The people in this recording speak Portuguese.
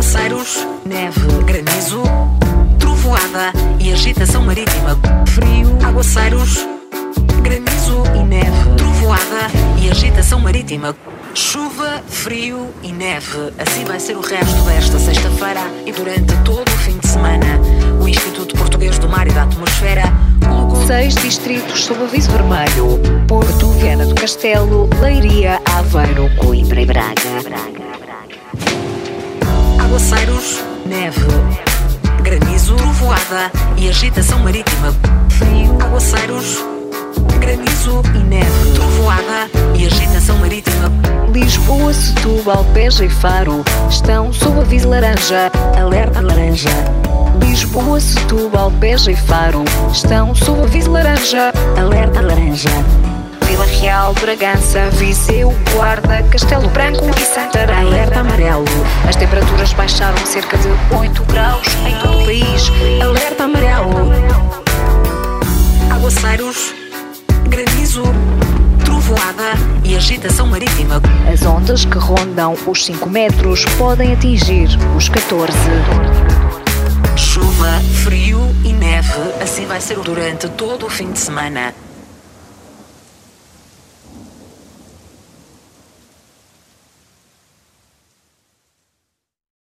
Aguaceiros, neve, granizo, trovoada e agitação marítima. Frio, aguaceiros, granizo e neve, trovoada e agitação marítima. Chuva, frio e neve. Assim vai ser o resto desta sexta-feira e durante todo o fim de semana. O Instituto Português do Mar e da Atmosfera colocou Seis distritos sob aviso vermelho: Porto, Viana do Castelo, Leiria, Aveiro, Coimbra e Braga. Aguaceiros, neve, granizo, trovoada e agitação marítima. Frio, aguaceiros, granizo e neve, trovoada e agitação marítima. Lisboa, Setúbal, Beja e Faro estão sob aviso laranja. Alerta laranja. Lisboa, Setúbal, Beja e Faro estão sob aviso laranja. Alerta laranja. Vila Real, Bragança, Viseu, Guarda, Castelo Branco e. As temperaturas baixaram cerca de 8 graus em todo o país. Alerta amarelo. Aguaceiros, granizo, trovoada e agitação marítima. As ondas que rondam os 5 metros podem atingir os 14. Chuva, frio e neve. Assim vai ser durante todo o fim de semana.